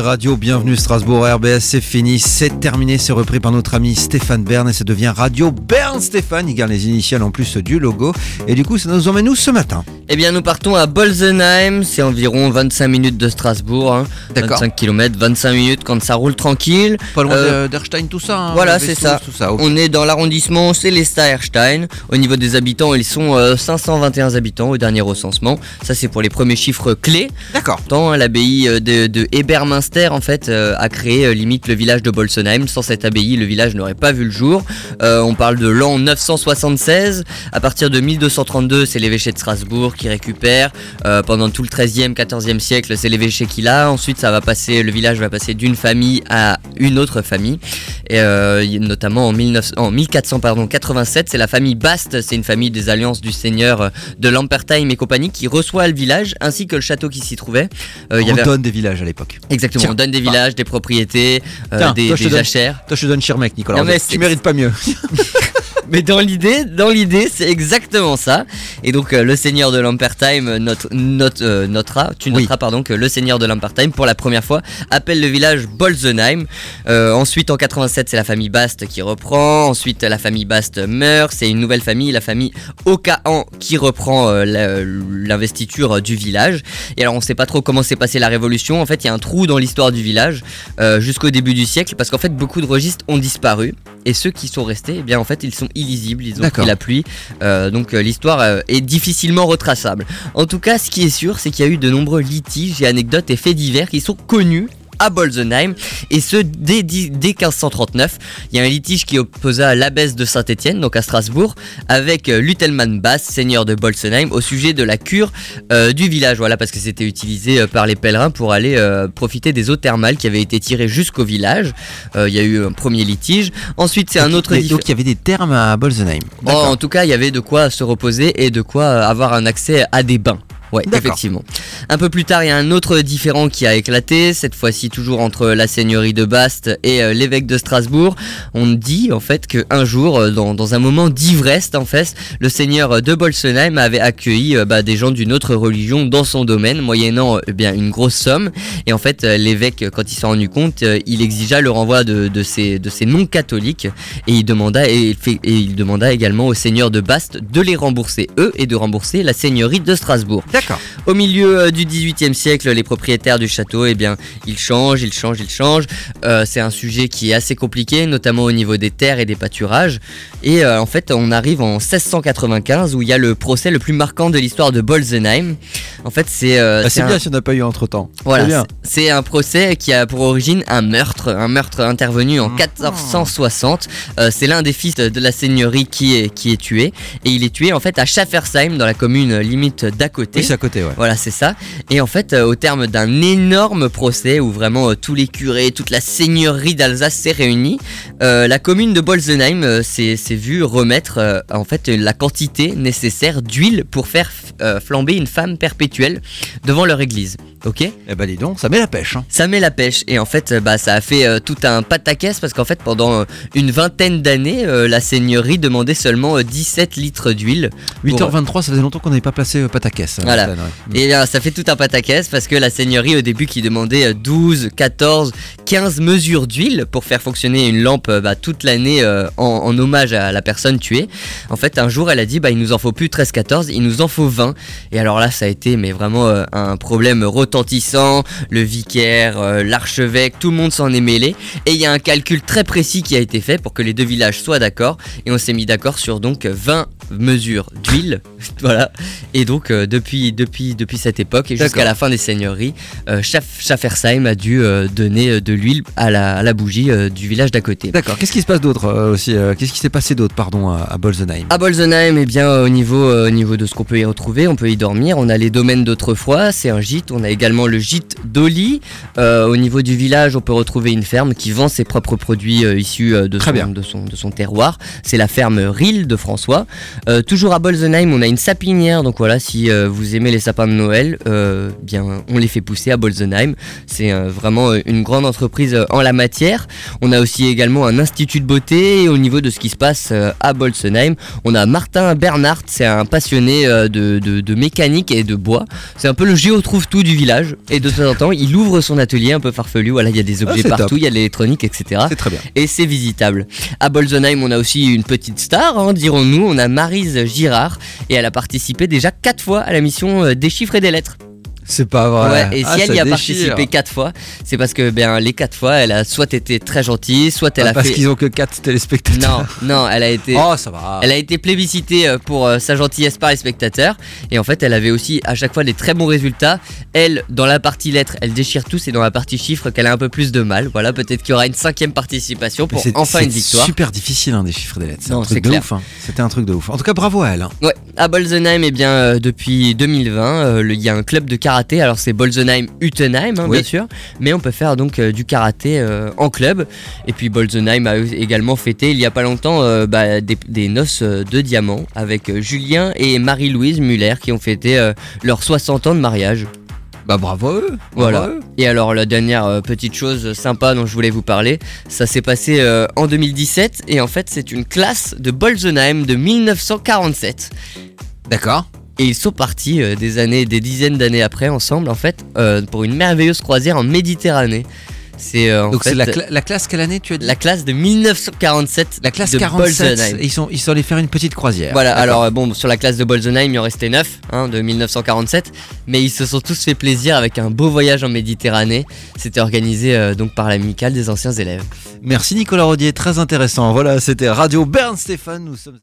Radio, bienvenue Strasbourg, RBS, c'est fini, c'est terminé, c'est repris par notre ami Stéphane Bern et ça devient Radio Bern Stéphane, il garde les initiales en plus du logo et du coup ça nous emmène où ce matin? Eh bien nous partons à Bolzenheim, c'est environ 25 minutes de Strasbourg, hein. D'accord. 25 km, 25 minutes quand ça roule tranquille. Pas loin Euh, de- d'Erstein, tout ça hein, voilà, c'est ça. Tout ça ok. On est dans l'arrondissement Célestat-Erstein. Au niveau des habitants, ils sont euh, 521 habitants au dernier recensement. Ça c'est pour les premiers chiffres clés. D'accord. Tant hein, l'abbaye euh, de, de En fait euh, a créé euh, limite le village de Bolsenheim. Sans cette abbaye, le village n'aurait pas vu le jour. Euh, on parle de l'an 976. À partir de 1232, c'est l'évêché de Strasbourg qui récupère. Pendant tout le 13e, 14e siècle, c'est l'évêché qui l'a. Ensuite, ça va passer, le village va passer d'une famille à une autre famille. Et notamment en, 19 en 1487, c'est la famille Bast, c'est une famille des alliances du seigneur de Lampertheim et compagnie qui reçoit le village ainsi que le château qui s'y trouvait. Il y avait- des villages à l'époque. Exactement, On donne des villages, des propriétés, euh, Tiens, des, toi, je te des donne- jachères. Toi je te donne Schirmeck Nicolas, Non, mais tu mérites pas mieux. Mais dans l'idée, dans l'idée, c'est exactement ça. Et donc euh, le seigneur de Lampertheim euh, note, note, euh, notera, tu Oui. noteras pardon que le seigneur de Lampertheim pour la première fois appelle le village Bolzenheim. Euh, ensuite en 87 c'est la famille Bast qui reprend. Ensuite la famille Bast meurt. C'est une nouvelle famille, la famille Okaan qui reprend l'investiture du village. Et alors on sait pas trop comment s'est passée la révolution. En fait il y a un trou dans l'histoire du village jusqu'au début du siècle parce qu'en fait beaucoup de registres ont disparu et ceux qui sont restés, eh bien en fait ils sont illisibles, ils ont pris la pluie, Euh, donc euh, l'histoire euh, est difficilement retraçable. En tout cas, ce qui est sûr, c'est qu'il y a eu de nombreux litiges et anecdotes et faits divers qui sont connus à Bolzenheim et ce dès, dix- dès 1539 il y a un litige qui opposa l'abbesse de Saint-Étienne donc à Strasbourg avec euh, Lutelmann Bass seigneur de Bolzenheim au sujet de la cure euh, du village voilà parce que c'était utilisé euh, par les pèlerins pour aller euh, profiter des eaux thermales qui avaient été tirées jusqu'au village Euh, il y a eu un premier litige ensuite c'est un autre diffé- Donc il y avait des termes à Bolzenheim. Oh, en tout cas, il y avait de quoi se reposer et de quoi avoir un accès à des bains. Ouais, effectivement. Un peu plus tard, il y a un autre différent qui a éclaté, cette fois-ci toujours entre la seigneurie de Bast et euh, l'évêque de Strasbourg. On dit en fait qu'un jour, euh, dans, dans un moment d'ivresse, en fait, le seigneur de Bolsenheim avait accueilli euh, bah, des gens d'une autre religion dans son domaine, moyennant eh bien une grosse somme. Et en fait, l'évêque, quand il s'en rendu compte, il exigea le renvoi de, de ces, de ces non-catholiques et il demanda et, et il demanda également au seigneur de Bast de les rembourser eux et de rembourser la seigneurie de Strasbourg. Au milieu euh, du XVIIIe siècle, les propriétaires du château, eh bien, ils changent, ils changent, ils changent. Euh, c'est un sujet qui est assez compliqué, notamment au niveau des terres et des pâturages. Et euh, en fait, on arrive en 1695 où il y a le procès le plus marquant de l'histoire de Bolzenheim. En fait, c'est euh, Ah, c'est un- bien si on n'a pas eu entre temps. voilà, C'est bien. c'est c'est un procès qui a pour origine un meurtre, un meurtre intervenu en 1460. Euh, c'est l'un des fils de la seigneurie qui est, qui est tué, et il est tué en fait à Schaffersheim, dans la commune limite d'à côté. Oui, c'est à côté, ouais. Voilà, c'est ça. Et en fait, euh, au terme d'un énorme procès où vraiment euh, tous les curés, toute la seigneurie d'Alsace s'est réunie, euh, la commune de Bolzenheim euh, s'est s'est vue remettre euh, en fait la quantité nécessaire d'huile pour faire euh, flamber une femme perpétuelle devant leur église. Ok? Eh ben dis donc, ça met la pêche. hein. ça met la pêche et en fait euh, bah, ça a fait euh, tout un pataquès parce qu'en fait pendant euh, une vingtaine d'années euh, la seigneurie demandait seulement euh, 17 litres d'huile 8h23, ça faisait longtemps qu'on n'avait pas placé euh, Patakès. Voilà. Ça, ouais. Et ça fait tout un pataquès parce que la seigneurie au début qui demandait euh, 12, 14, 15 mesures d'huile pour faire fonctionner une lampe bah, toute l'année en, en hommage à la personne tuée. En fait un jour elle a dit bah il nous en faut plus 13, 14, il nous en faut 20. Et alors là ça a été mais vraiment euh, un problème retentissant. Le vicaire, euh, l'archevêque, tout le monde s'en est mêlé. Et il y a un calcul très précis qui a été fait pour que les deux villages soient d'accord. Et on s'est mis d'accord sur donc 20 mesures d'huile. voilà. Et donc euh, depuis, depuis, depuis cette époque et jusqu'à la fin des seigneuries, Schaff- Schaffersheim a dû donner de l'huile à la, à la bougie du village d'à côté. D'accord, qu'est-ce qui se passe d'autre aussi Qu'est-ce qui s'est passé d'autre, pardon, à, à Bolzenheim À Bolzenheim, eh bien, au niveau, au niveau de ce qu'on peut y retrouver, on peut y dormir. On a les domaines d'autrefois, c'est un gîte. On a également le gîte d'Oli. Euh, au niveau du village, on peut retrouver une ferme qui vend ses propres produits euh, issus euh, de, son, bien. de, son, de son terroir. C'est la ferme Ril de François. Toujours à Bolzenheim, on a une sapinière. Donc voilà, si vous aimez les sapins de Noël, bien, on les fait pousser à Bolzenheim. C'est vraiment une grande entreprise en la matière. On a aussi également un institut de beauté et au niveau de ce qui se passe à Bolzenheim, on a Martin Bernhardt, c'est un passionné de- de mécanique et de bois. C'est un peu le géo trouve tout du village et de temps en temps, il ouvre son atelier un peu farfelu. Voilà, il y a des objets c'est top. partout, il y a de l'électronique, etc C'est très bien. et c'est visitable. À Bolzenheim, on a aussi une petite star, hein, dirons-nous. On a Marise Girard et elle a participé déjà quatre fois à la mission euh, des chiffres et des lettres. C'est pas vrai. Ouais, et Ah, si elle ça y a déchire. participé quatre fois, c'est parce que ben les quatre fois, elle a soit été très gentille, soit elle Ah, a parce fait. qu'ils ont que 4 téléspectateurs. Non, non, elle a été. Oh, ça va. Elle a été plébiscitée euh, pour euh, sa gentillesse par les spectateurs et en fait elle avait aussi à chaque fois des très bons résultats. Elle, dans la partie lettres, elle déchire tout, c'est dans la partie chiffres qu'elle a un peu plus de mal. Voilà, peut-être qu'il y aura une cinquième participation pour c'est- enfin c'est une victoire. super difficile hein, des chiffres des lettres. C'est un c'est truc de clair. ouf. hein. C'était un truc de ouf. En tout cas, bravo à elle. hein. Ouais, à Bolzenheim, eh bien, euh, depuis 2020, euh, le- il y a un club de karaté. Alors, c'est Bolzenheim-Utenheim, hein, Oui. bien sûr. Mais on peut faire donc euh, du karaté euh, en club. Et puis, Bolzenheim a également fêté, il y a pas longtemps, euh, bah, des, des noces de diamants avec Julien et Marie-Louise Muller qui ont fêté leurs 60 ans de mariage. Bah, bravo eux. Voilà. Et alors la dernière petite chose sympa dont je voulais vous parler, ça s'est passé euh, en 2017 et en fait c'est une classe de Bolzenheim de 1947. D'accord. Et ils sont partis euh, des années, des dizaines d'années après ensemble en fait euh, pour une merveilleuse croisière en Méditerranée. C'est euh, en Donc, fait c'est la, cla- la classe quelle année tu as dit la classe de 1947 La classe de 47. Bolzenheim. Ils sont, ils sont allés faire une petite croisière. Voilà, D'accord. alors euh, bon, sur la classe de Bolzenheim, il en restait 9 hein, de 1947, mais ils se sont tous fait plaisir avec un beau voyage en Méditerranée. C'était organisé euh, donc par l'amicale des anciens élèves. Merci Nicolas Rodier, très intéressant. Voilà, c'était Radio Bern Stéphane. Nous sommes.